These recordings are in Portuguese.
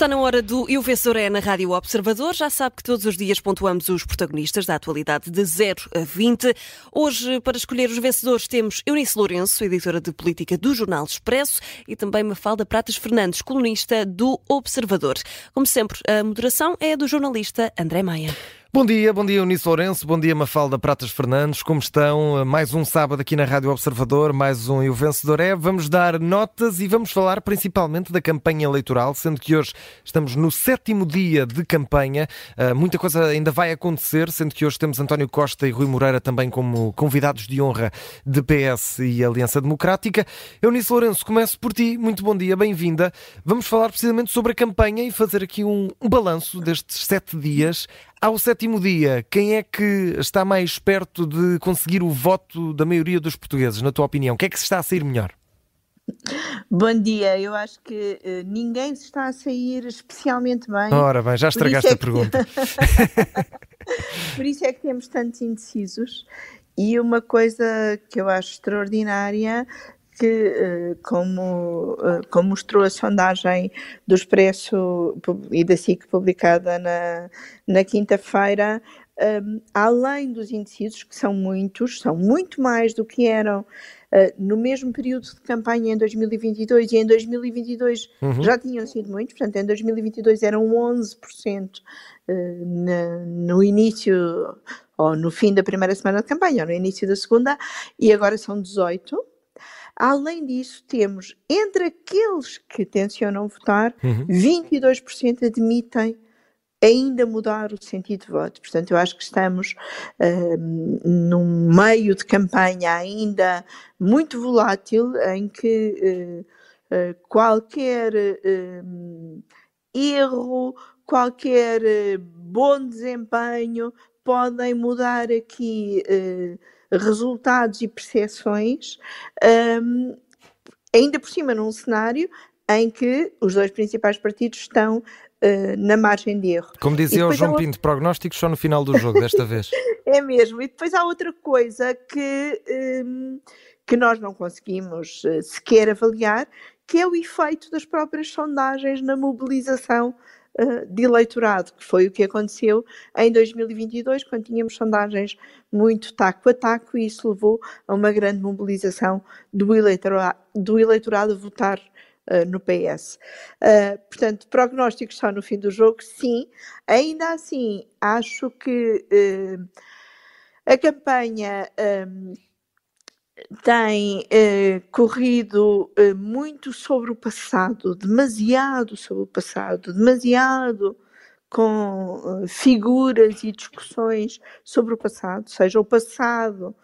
Está na hora do Eu é na Rádio Observador. Já sabe que todos os dias pontuamos os protagonistas da atualidade de 0 a 20. Hoje, para escolher os vencedores, temos Eunice Lourenço, editora de política do Jornal Expresso, e também Mafalda Pratas Fernandes, colunista do Observador. Como sempre, a moderação é do jornalista André Maia. Bom dia, bom dia Eunice Lourenço, bom dia Mafalda Pratas Fernandes, como estão? Mais um sábado aqui na Rádio Observador, mais um E o Vencedor é. Vamos dar notas e vamos falar principalmente da campanha eleitoral, sendo que hoje estamos no sétimo dia de campanha. Uh, muita coisa ainda vai acontecer, sendo que hoje temos António Costa e Rui Moreira também como convidados de honra de PS e Aliança Democrática. Eunice Lourenço, começo por ti, muito bom dia, bem-vinda. Vamos falar precisamente sobre a campanha e fazer aqui um, um balanço destes sete dias. Ao sétimo dia, quem é que está mais perto de conseguir o voto da maioria dos portugueses, na tua opinião? O que é que se está a sair melhor? Bom dia, eu acho que uh, ninguém se está a sair especialmente bem. Ora bem, já estragaste é a pergunta. Por isso é que temos tantos indecisos. E uma coisa que eu acho extraordinária que, eh, como, eh, como mostrou a sondagem do Expresso e da SIC publicada na, na quinta-feira, um, ehm, além dos indecisos, que são muitos, são muito mais do que eram uh, no mesmo período de campanha em 2022, e em 2022 uhum. já tinham sido muitos, portanto, em 2022 eram 11% uh, na, no início ou no fim da primeira semana de campanha, ou no início da segunda, e agora são 18%. Além disso, temos entre aqueles que tencionam votar, uhum. 22% admitem ainda mudar o sentido de voto. Portanto, eu acho que estamos uh, num meio de campanha ainda muito volátil, em que uh, uh, qualquer erro, qualquer bom desempenho podem mudar aqui resultados e percepções, um, ainda por cima num cenário em que os dois principais partidos estão uh, na margem de erro. Como dizia o João Pinto, prognósticos só no final do jogo, desta vez. é mesmo. E depois há outra coisa que, um, que nós não conseguimos uh, sequer avaliar, que é o efeito das próprias sondagens na mobilização de eleitorado, que foi o que aconteceu em 2022, quando tínhamos sondagens muito taco a taco, e isso levou a uma grande mobilização do eleitorado, do eleitorado a votar uh, no PS. Uh, portanto, prognósticos só no fim do jogo, sim. Ainda assim, acho que uh, a campanha um, tem eh, corrido eh, muito sobre o passado, demasiado sobre o passado, demasiado com eh, figuras e discussões sobre o passado, seja o passado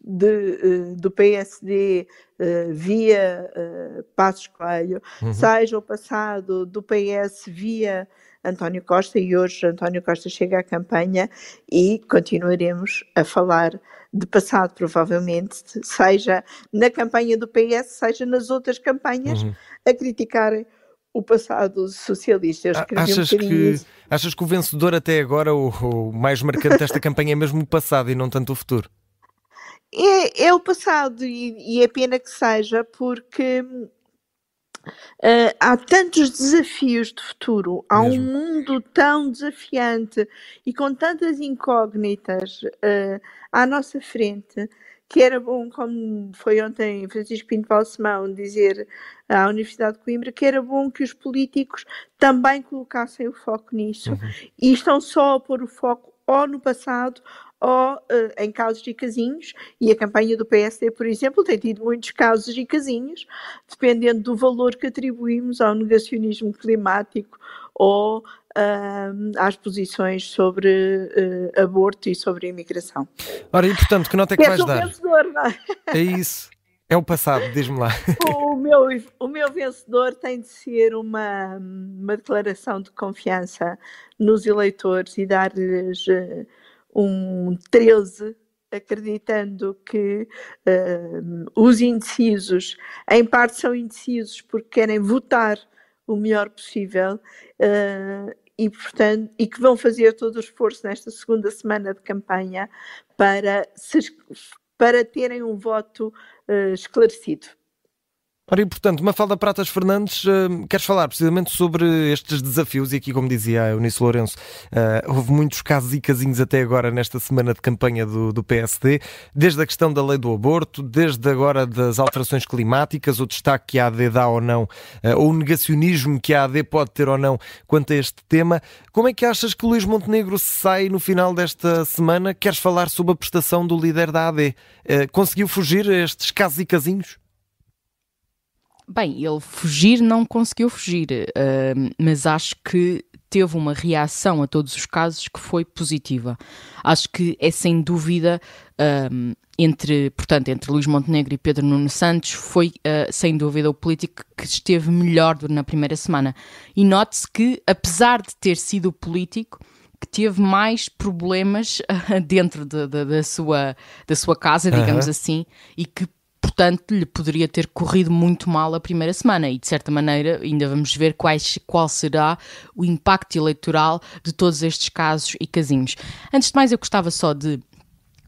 de, eh, do PSD eh, via uh, Passos Coelho, uhum. seja o passado do PS via António Costa, e hoje António Costa chega à campanha e continuaremos a falar de passado, provavelmente, seja na campanha do PS, seja nas outras campanhas, uhum. a criticarem o passado socialista. achas, um que, achas que o vencedor até agora, o, o mais marcante desta campanha, é mesmo o passado e não tanto o futuro? É, é o passado e, e é pena que seja, porque Uh, há tantos desafios de futuro, há Mesmo. um mundo tão desafiante e com tantas incógnitas uh, à nossa frente que era bom, como foi ontem Francisco Pinto Balsemão dizer à Universidade de Coimbra, que era bom que os políticos também colocassem o foco nisso uhum. e estão só a pôr o foco ou no passado ou uh, em casos e casinhos, e a campanha do PSD, por exemplo, tem tido muitos casos e casinhos, dependendo do valor que atribuímos ao negacionismo climático ou uh, às posições sobre uh, aborto e sobre imigração. Ora, e portanto, que nota é que, que vais dar? Vencedor, não é? é isso. É o passado, diz-me lá. O meu, o meu vencedor tem de ser uma, uma declaração de confiança nos eleitores e dar-lhes uh, um 13 acreditando que uh, os indecisos, em parte são indecisos porque querem votar o melhor possível uh, e, portanto, e que vão fazer todo o esforço nesta segunda semana de campanha para, se, para terem um voto uh, esclarecido. Ora, e portanto, Mafalda Pratas Fernandes, uh, queres falar precisamente sobre estes desafios? E aqui, como dizia a Eunice Lourenço, uh, houve muitos casos e casinhos até agora nesta semana de campanha do, do, PSD, desde a questão da lei do aborto, desde agora das alterações climáticas, o destaque que a AD dá ou não, uh, ou o negacionismo que a AD pode ter ou não quanto a este tema. Como é que achas que Luís Montenegro sai no final desta semana? Queres falar sobre a prestação do líder da AD? conseguiu fugir a estes casos e casinhos? Bem, ele fugir não conseguiu fugir, uh, mas acho que teve uma reação a todos os casos que foi positiva. Acho que é sem dúvida entre, portanto, entre Luís Montenegro e Pedro Nuno Santos foi uh, sem dúvida o político que esteve melhor na primeira semana. E note-se que, apesar de ter sido o político que teve mais problemas uh, dentro de, de, da, sua, da sua casa, digamos uhum. assim, e que portanto, lhe poderia ter corrido muito mal a primeira semana e, de certa maneira, ainda vamos ver quais, qual será o impacto eleitoral de todos estes casos e casinhos. Antes de mais, eu gostava só de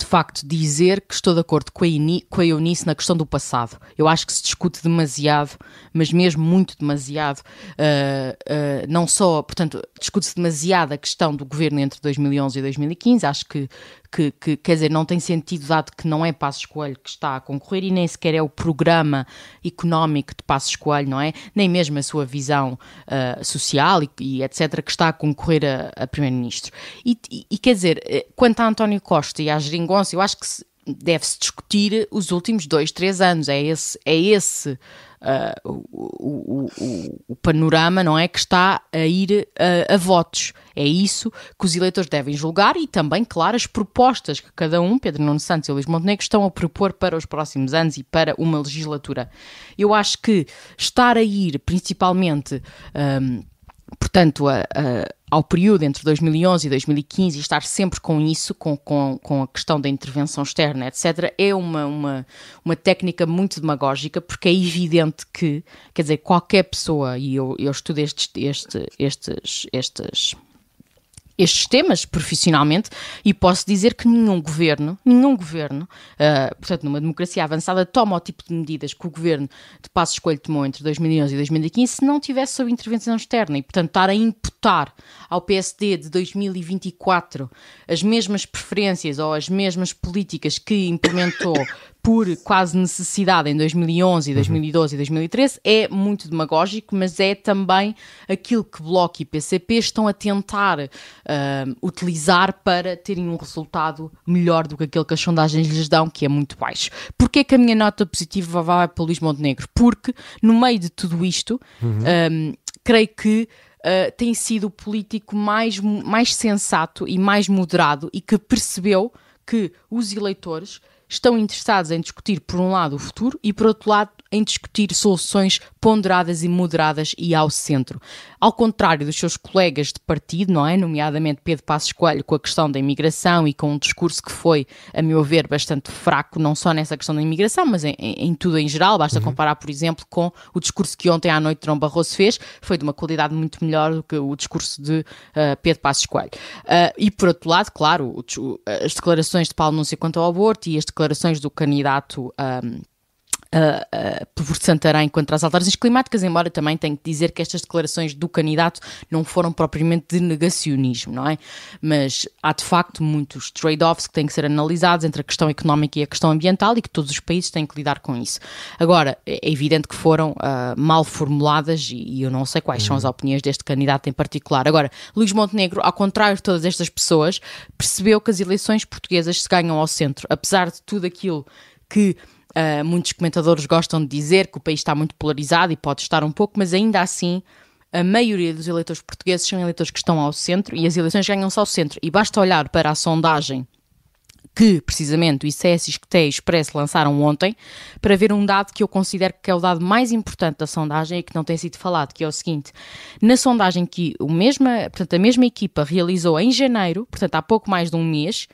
de facto dizer que estou de acordo com a, com a Eunice na questão do passado. Eu acho que se discute demasiado, mas mesmo muito demasiado, uh, uh, não só, portanto, discute-se demasiado a questão do governo entre 2011 e 2015. Acho que que, que, quer dizer, não tem sentido dado que não é Passos Coelho que está a concorrer e nem sequer é o programa económico de Passos Coelho, não é? Nem mesmo a sua visão uh, social e, e, etc. que está a concorrer a, a Primeiro-Ministro. E, e, e, quer dizer, eh, quanto a António Costa e à Geringonça, eu acho que deve-se discutir os últimos dois, três anos. É esse, é esse uh, o, o, o, panorama, não é? Que está a ir uh, a votos. É isso que os eleitores devem julgar e também, claro, as propostas que cada um, Pedro Nuno Santos e Luís Montenegro, estão a propor para os próximos anos e para uma legislatura. Eu acho que estar a ir principalmente. Um, portanto, a, a, ao período entre 2011 e 2015 e estar sempre com isso, com, com, com a questão da intervenção externa, etc., é uma, uma, uma técnica muito demagógica, porque é evidente que, quer dizer, qualquer pessoa, e eu, eu estudo estes, estes, estes, estes estes temas profissionalmente e posso dizer que nenhum governo, nenhum governo, uh, portanto, numa democracia avançada, toma o tipo de medidas que o governo de Passo Escolho tomou entre 2011 e 2015 se não tivesse sob intervenção externa. E, portanto, estar a imputar ao PSD de 2024 as mesmas preferências ou as mesmas políticas que implementou por quase necessidade em 2011, 2012 uhum. e 2013 é muito demagógico, mas é também aquilo que Bloco e PCP estão a tentar uh, utilizar para terem um resultado melhor do que aquele que as sondagens lhes dão, que é muito baixo. Porquê que a minha nota positiva vai para o Luís Montenegro? Porque no meio de tudo isto, uhum. um, creio que Uh, tem sido o político mais, mais sensato e mais moderado e que percebeu que os eleitores estão interessados em discutir, por um lado, o futuro e, por outro lado, em discutir soluções ponderadas e moderadas e ao centro. Ao contrário dos seus colegas de partido, não é? Nomeadamente Pedro Passos Coelho, com a questão da imigração e com um discurso que foi, a meu ver, bastante fraco, não só nessa questão da imigração, mas em, em tudo em geral. Basta uhum. comparar, por exemplo, com o discurso que ontem à noite João Barroso fez, foi de uma qualidade muito melhor do que o discurso de uh, Pedro Passos Coelho. Uh, e, por outro lado, claro, o, as declarações de Paulo Núncio quanto ao aborto e as declarações do candidato. Um, ah, uh, uh, por Santarém contra as alterações climáticas, embora também tenho que dizer que estas declarações do candidato não foram propriamente de negacionismo, não é? Mas há de facto muitos trade-offs que têm que ser analisados entre a questão económica e a questão ambiental e que todos os países têm que lidar com isso. Agora, é evidente que foram uh, mal formuladas e, e, eu não sei quais uhum. são as uhum. opiniões deste candidato em particular. Agora, Luís Montenegro, ao contrário de todas estas pessoas, percebeu que as eleições portuguesas se ganham ao centro, apesar de tudo aquilo que Uh, muitos comentadores gostam de dizer que o país está muito polarizado e pode estar um pouco, mas ainda assim a maioria dos eleitores portugueses são eleitores que estão ao centro e as eleições ganham-se ao centro. E basta olhar para a sondagem que, precisamente, o ICS e o Expresso lançaram ontem, para ver um dado que eu considero que é o dado mais importante da sondagem e que não tem sido falado, que é o seguinte. Na sondagem que o mesma, portanto, a mesma equipa realizou em janeiro, portanto, há pouco mais de um mês,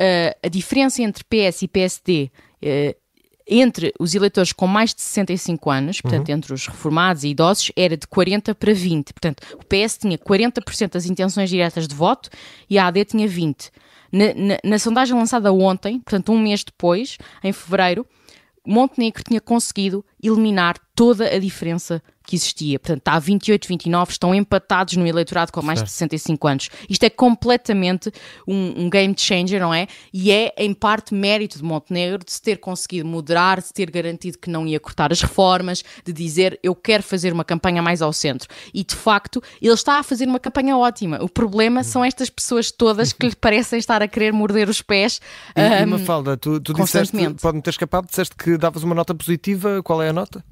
uh, a diferença entre PS e PSD uh, entre os eleitores com mais de 65 anos, portanto, uhum. entre os reformados e idosos, era de 40 para 20. Portanto, o PS tinha 40% das intenções diretas de voto e a AD tinha 20. Na, na, na sondagem lançada ontem, portanto, um mês depois, em fevereiro, Montenegro tinha conseguido eliminar toda a diferença que existia. Portanto, está a 28, 29, estão empatados no eleitorado com mais certo. de 65 anos. Isto é completamente um, um, game changer, não é? E é, em parte, mérito de Montenegro de se ter conseguido moderar, de ter garantido que não ia cortar as reformas, de dizer eu quero fazer uma campanha mais ao centro. E, de facto, ele está a fazer uma campanha ótima. O problema são estas pessoas todas que lhe parecem estar a querer morder os pés. E, um, e Mafalda, tu, tu disseste, pode-me ter escapado, disseste que davas uma nota positiva. Qual é a nota?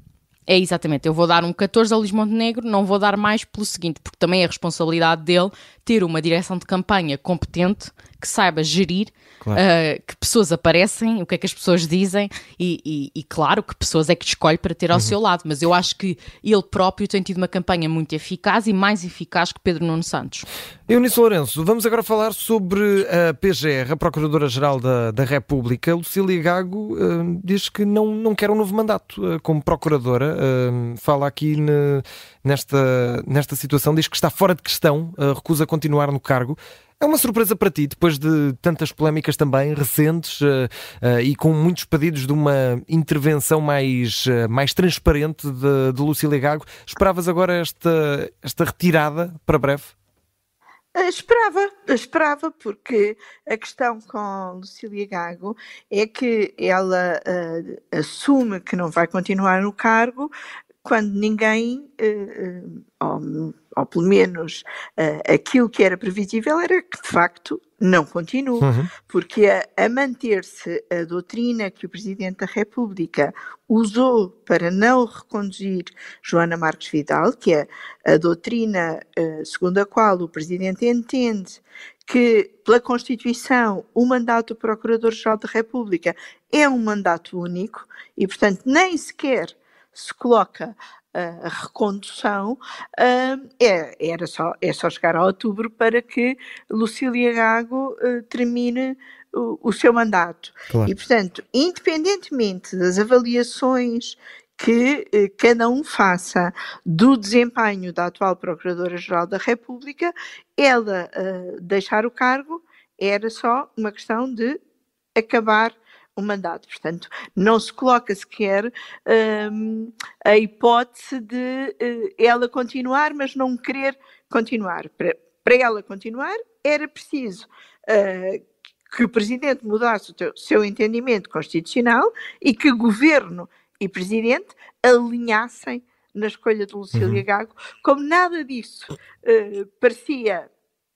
É exatamente, eu vou dar um 14 a Luís Montenegro, não vou dar mais pelo seguinte, porque também é responsabilidade dele ter uma direção de campanha competente, que saiba gerir, claro. uh, que pessoas aparecem, o que é que as pessoas dizem e, e, e claro, que pessoas é que escolhe para ter ao uhum. seu lado. Mas eu acho que ele próprio tem tido uma campanha muito eficaz e mais eficaz que Pedro Nuno Santos. Eunice Lourenço, vamos agora falar sobre a PGR, a Procuradora-Geral da, da República. Lucília Gago uh, diz que não, não quer um novo mandato uh, como Procuradora. Fala aqui ne, nesta, nesta situação, diz que está fora de questão, recusa continuar no cargo. É uma surpresa para ti, depois de tantas polémicas também recentes uh, uh, e com muitos pedidos de uma intervenção mais, uh, mais transparente de, de Lucília Gago. Esperavas agora esta, esta retirada para breve? Esperava, esperava, porque a questão com Lucília Gago é que ela assume que não vai continuar no cargo quando ninguém, ou ou pelo menos uh, aquilo que era previsível, era que de facto não continue, uhum. porque a, a manter-se a doutrina que o Presidente da República usou para não reconduzir Joana Marques Vidal, que é a doutrina uh, segundo a qual o Presidente entende que, pela Constituição, o mandato do Procurador-Geral da República é um mandato único e, portanto, nem sequer se coloca a recondução, é, era só, é só chegar a outubro para que Lucília Gago eh, termine o, o, seu mandato. Claro. E, portanto, independentemente das avaliações que eh, cada um faça do desempenho da atual Procuradora-Geral da República, ela uh, deixar o cargo era só uma questão de acabar o mandato. Portanto, não se coloca sequer um, a hipótese de uh, ela continuar, mas não querer continuar. Para, para ela continuar, era preciso uh, que o Presidente mudasse o teu, seu entendimento constitucional e que Governo e Presidente alinhassem na escolha de Lucília uhum. Gago, como nada disso uh, parecia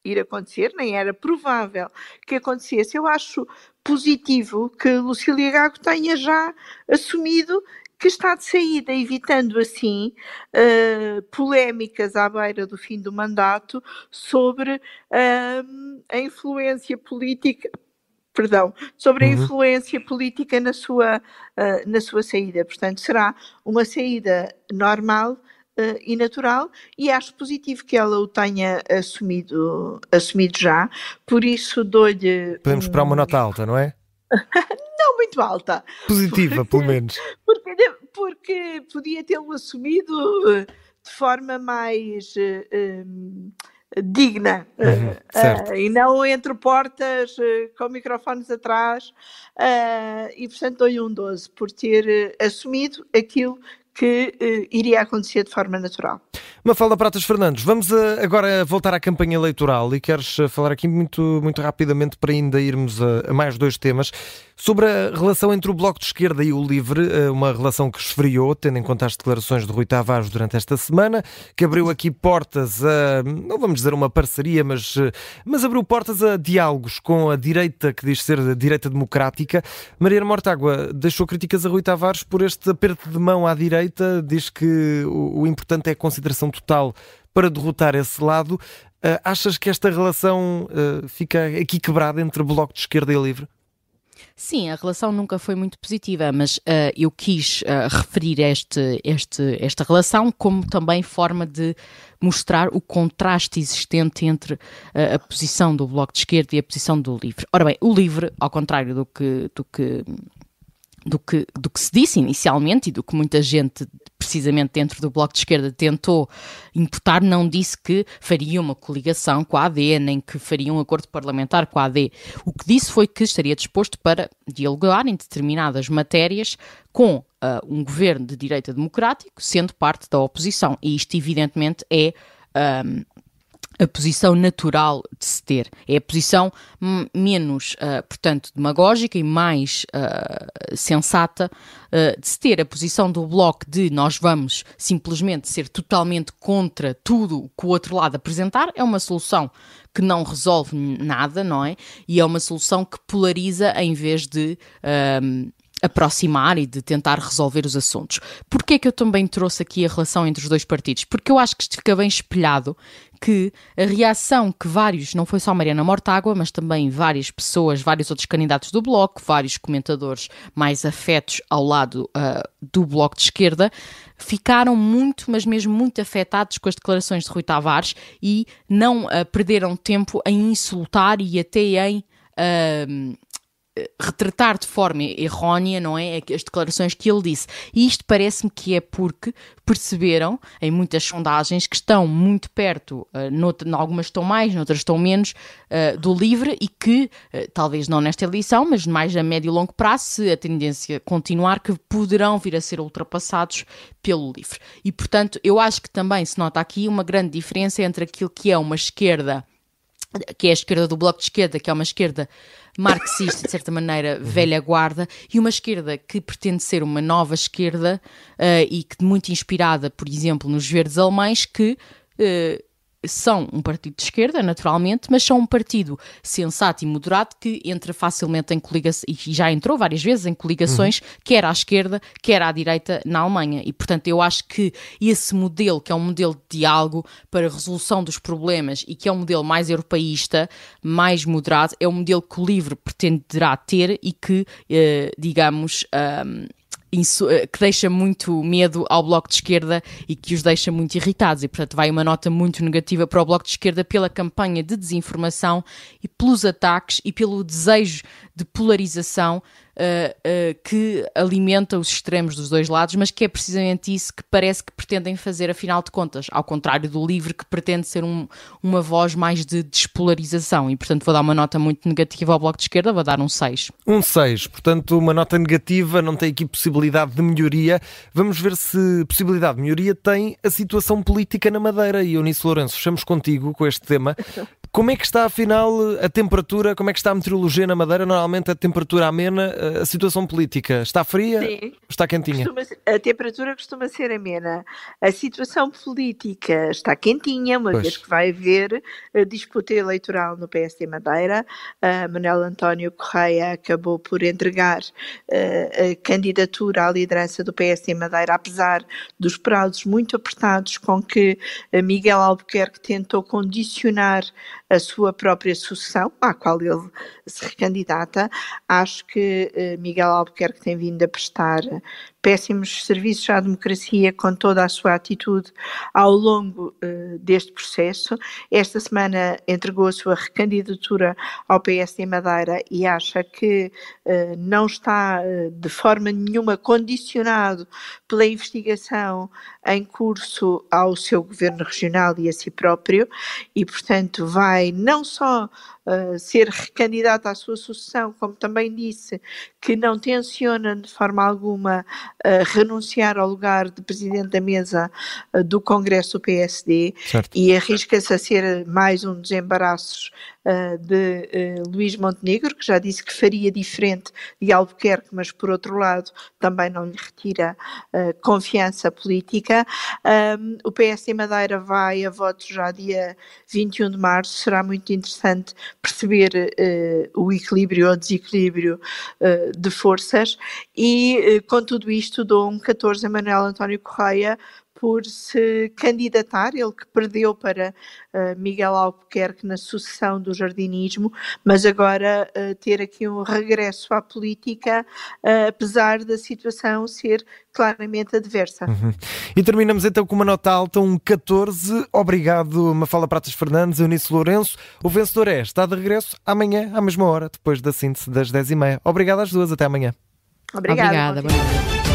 ir acontecer, nem era provável que acontecesse. Eu acho positivo que Lucília Gago tenha já assumido que está de saída, evitando assim uh, polémicas à beira do fim do mandato sobre uh, a influência política. Perdão, sobre a uhum. influência política na sua, uh, na sua saída. Portanto, será uma saída normal uh, e natural e acho positivo que ela o tenha assumido, assumido já, por isso dou-lhe... Podemos esperar uma nota alta, não é? não muito alta. Positiva, porque, pelo menos. Porque, porque podia tê-lo assumido eh, de forma mais... Um, digna uhum, uh, e não entre portas uh, com microfones atrás uh, e portanto dou-lhe um 12 por ter assumido aquilo que uh, iria acontecer de forma natural. Mafalda Pratas Fernandes, vamos uh, agora voltar à campanha eleitoral e queres uh, falar aqui muito, muito rapidamente para ainda irmos a, a, mais dois temas sobre a relação entre o Bloco de Esquerda e o Livre, uma relação que esfriou, tendo em conta as declarações de Rui Tavares durante esta semana, que abriu aqui portas a, não vamos dizer uma parceria, mas, mas abriu portas a diálogos com a direita, que diz ser a direita democrática. Maria Mortágua deixou críticas a Rui Tavares por este aperto de mão à direita diz que o, o importante é a consideração total para derrotar esse lado. Uh, achas que esta relação fica aqui quebrada entre Bloco de Esquerda e Livre? Sim, a relação nunca foi muito positiva, mas uh, eu quis uh, referir este, este, esta relação como também forma de mostrar o contraste existente entre uh, a posição do Bloco de Esquerda e a posição do Livre. Ora bem, o Livre, ao contrário do que, do que do que, do que se disse inicialmente e do que muita gente, precisamente dentro do Bloco de Esquerda, tentou imputar, não disse que faria uma coligação com a AD, nem que faria um acordo parlamentar com a AD. O que disse foi que estaria disposto para dialogar em determinadas matérias com uh, um governo de direita democrático, sendo parte da oposição. E isto, evidentemente, é. Um, a posição natural de se ter. É a posição menos, uh, portanto, demagógica e mais uh, sensata uh, de se ter. A posição do Bloco de nós vamos simplesmente ser totalmente contra tudo que o outro lado apresentar é uma solução que não resolve nada, não é? E é uma solução que polariza em vez de aproximar e de tentar resolver os assuntos. Porquê é que eu também trouxe aqui a relação entre os dois partidos? Porque eu acho que isto fica bem espelhado que a reação que vários, não foi só Mariana Mortágua, mas também várias pessoas, vários outros candidatos do Bloco, vários comentadores mais afetos ao lado uh, do Bloco de Esquerda, ficaram muito, mas mesmo muito afetados com as declarações de Rui Tavares e não uh, perderam tempo em insultar e até em uh, retratar de forma errónea, não é? As declarações que ele disse. E isto parece-me que é porque perceberam, em muitas sondagens, que estão muito perto, uh, em algumas estão mais, noutras estão menos, uh, do livre e que, uh, talvez não nesta eleição, mas mais a médio e longo prazo, se a tendência continuar, que poderão vir a ser ultrapassados pelo livre. E, portanto, eu acho que também se nota aqui uma grande diferença entre aquilo que é uma esquerda que é a esquerda do Bloco de Esquerda, que é uma esquerda marxista, de certa maneira, velha guarda, e uma esquerda que pretende ser uma nova esquerda uh, e que muito inspirada, por exemplo, nos verdes alemães, que uh, são um partido de esquerda, naturalmente, mas são um partido sensato e moderado que entra facilmente em coligações, e já entrou várias vezes em coligações, uhum. quer à esquerda, quer à direita na Alemanha. E, portanto, eu acho que esse modelo, que é um modelo de diálogo para resolução dos problemas e que é um modelo mais europeísta, mais moderado, é um modelo que o LIVRE pretenderá ter e que, eh, digamos, um, que deixa muito medo ao Bloco de Esquerda e que os deixa muito irritados. E, portanto, vai uma nota muito negativa para o Bloco de Esquerda pela campanha de desinformação e pelos ataques e pelo desejo de polarização uh, que alimenta os extremos dos dois lados, mas que é precisamente isso que parece que pretendem fazer, afinal de contas, ao contrário do LIVRE, que pretende ser um, uma voz mais de despolarização. E, portanto, vou dar uma nota muito negativa ao Bloco de Esquerda, vou dar um 6. Um 6, portanto, uma nota negativa, não tem aqui possibilidade de melhoria. Vamos ver se possibilidade de melhoria tem a situação política na Madeira. E Eunice Lourenço, fechamos contigo com este tema. Como é que está, afinal, a temperatura? Como é que está a meteorologia na Madeira? Normalmente a temperatura amena, a situação política está fria? Sim. Está quentinha? Costuma, a temperatura costuma ser amena. A situação política está quentinha, uma pois. vez que vai haver a disputa eleitoral no PSD Madeira. Uh, Manuel António Correia acabou por entregar uh, a candidatura à liderança do PSD Madeira, apesar dos prazos muito apertados com que Miguel Albuquerque tentou condicionar a sua própria sucessão, à qual ele se recandidata. Acho que eh, Miguel Albuquerque tem vindo a prestar péssimos serviços à democracia com toda a sua atitude ao longo uh, deste processo. Esta semana entregou a sua recandidatura ao PSD Madeira e acha que uh, não está uh, de forma nenhuma condicionado pela investigação em curso ao seu governo regional e a si próprio e, portanto, vai não só uh, ser recandidato à sua sucessão, como também disse que não tenciona de forma alguma uh, renunciar ao lugar de presidente da mesa uh, do Congresso do PSD certo. e arrisca-se a ser mais um dos embaraços de uh, Luís Montenegro, que já disse que faria diferente de Albuquerque, mas por outro lado também não lhe retira uh, confiança política. O PSD Madeira vai a votos já dia 21 de março, será muito interessante perceber o equilíbrio ou desequilíbrio de forças e com tudo isto dou um 14 a Manuel António Correia por se candidatar, ele que perdeu para uh, Miguel Albuquerque na sucessão do jardinismo, mas agora uh, ter aqui um regresso à política, uh, apesar da situação ser claramente adversa. Uhum. E terminamos então com uma nota alta, um 14. Obrigado, Mafala Pratas Fernandes, Eunice Lourenço. O vencedor é, está de regresso amanhã, à mesma hora, depois da síntese das 10h30. Obrigado às duas, até amanhã. Obrigada. Obrigada.